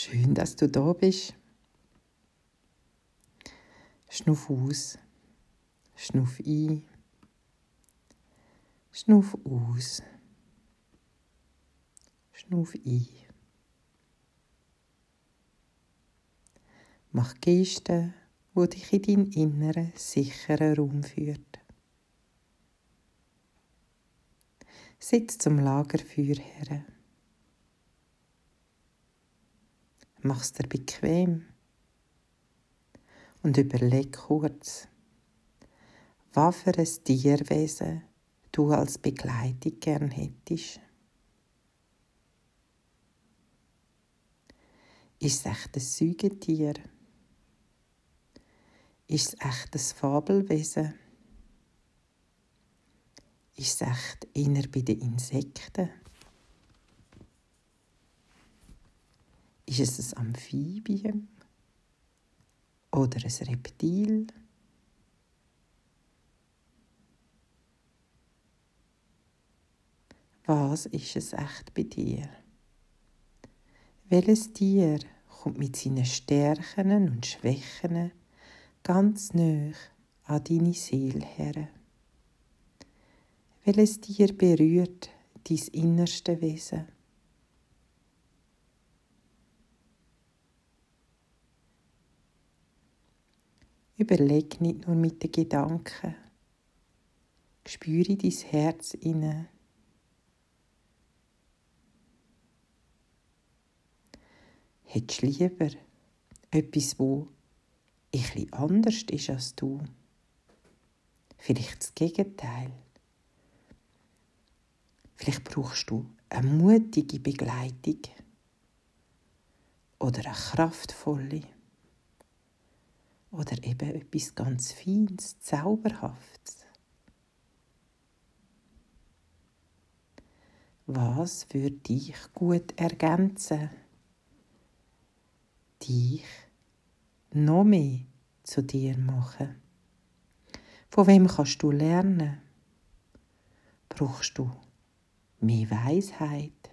Schön, dass du da bist. Schnuff aus, schnuff ein, schnuff aus, schnuff ein. Mach Gesten, wo dich in deinen inneren, sicheren Raum führt. Sitz zum Lagerfeuer her. Mach's dir bequem und überleg kurz, was für ein Tierwesen du als Begleitung gern hättest. Ist es echt ein Säugetier? Ist es echt ein Fabelwesen? Ist es echt eher bei den Insekten? Ist es ein Amphibien? Oder ein Reptil? Was ist es echt bei dir? Welches Tier kommt mit seinen Stärken und Schwächen ganz nah an deine Seele her? Welches Tier berührt dein innerste Wesen? Überleg nicht nur mit den Gedanken. Spüre dein Herz inne. Hättest du lieber etwas, wo etwas anders ist als du? Vielleicht das Gegenteil. Vielleicht brauchst du eine mutige Begleitung oder eine kraftvolle oder eben etwas ganz Feines, Zauberhaftes. Was würde dich gut ergänzen? Dich noch mehr zu dir machen? Von wem kannst du lernen? Brauchst du mehr Weisheit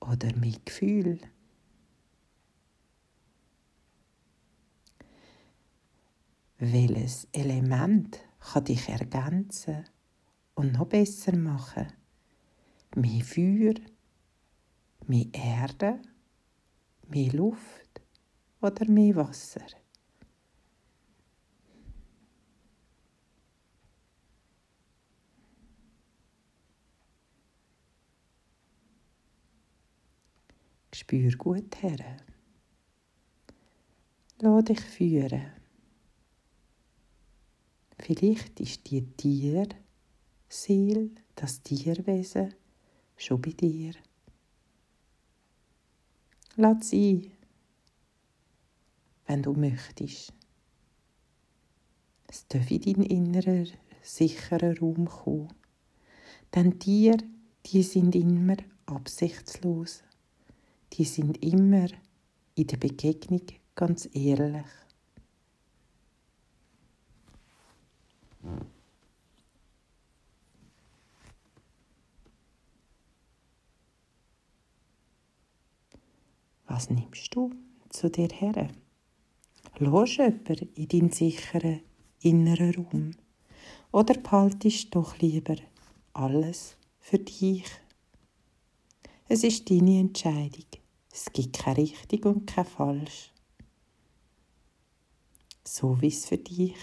oder mehr Gefühl? Welches Element kann dich ergänzen und noch besser machen? Mehr Feuer, mehr Erde, mehr Luft oder mehr Wasser? Spür gut her. Lass dich führen. Vielleicht ist die Tierseele, das Tierwesen, schon bei dir. Lass sie, wenn du möchtest. Es darf in deinen inneren, sicheren Raum kommen. Denn Tiere, die sind immer absichtslos. Die sind immer in der Begegnung ganz ehrlich. Was nimmst du zu dir her? Lass jemanden in deinen sicheren inneren Raum? Oder behaltest doch lieber alles für dich? Es ist deine Entscheidung. Es gibt kein richtig und kein falsch. So wie es für dich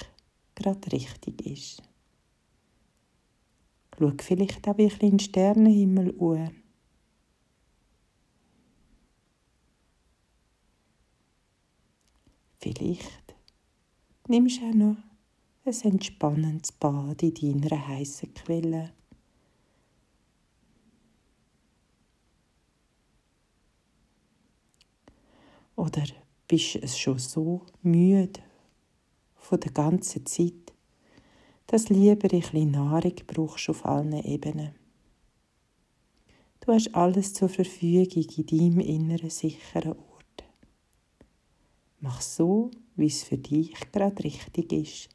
gerade richtig ist. Schau vielleicht auch ein bisschen in den Sternenhimmel an. Vielleicht nimmst du auch noch ein entspannendes Bad in deiner heißen Quelle. Oder bist du schon so müde von der ganzen Zeit, dass lieber ein bisschen Nahrung brauchst auf allen Ebenen. Du hast alles zur Verfügung in deinem inneren sicheren Ort. Mach so, wie es für dich gerade richtig ist.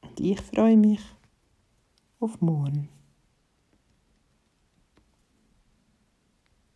Und ich freue mich auf morgen.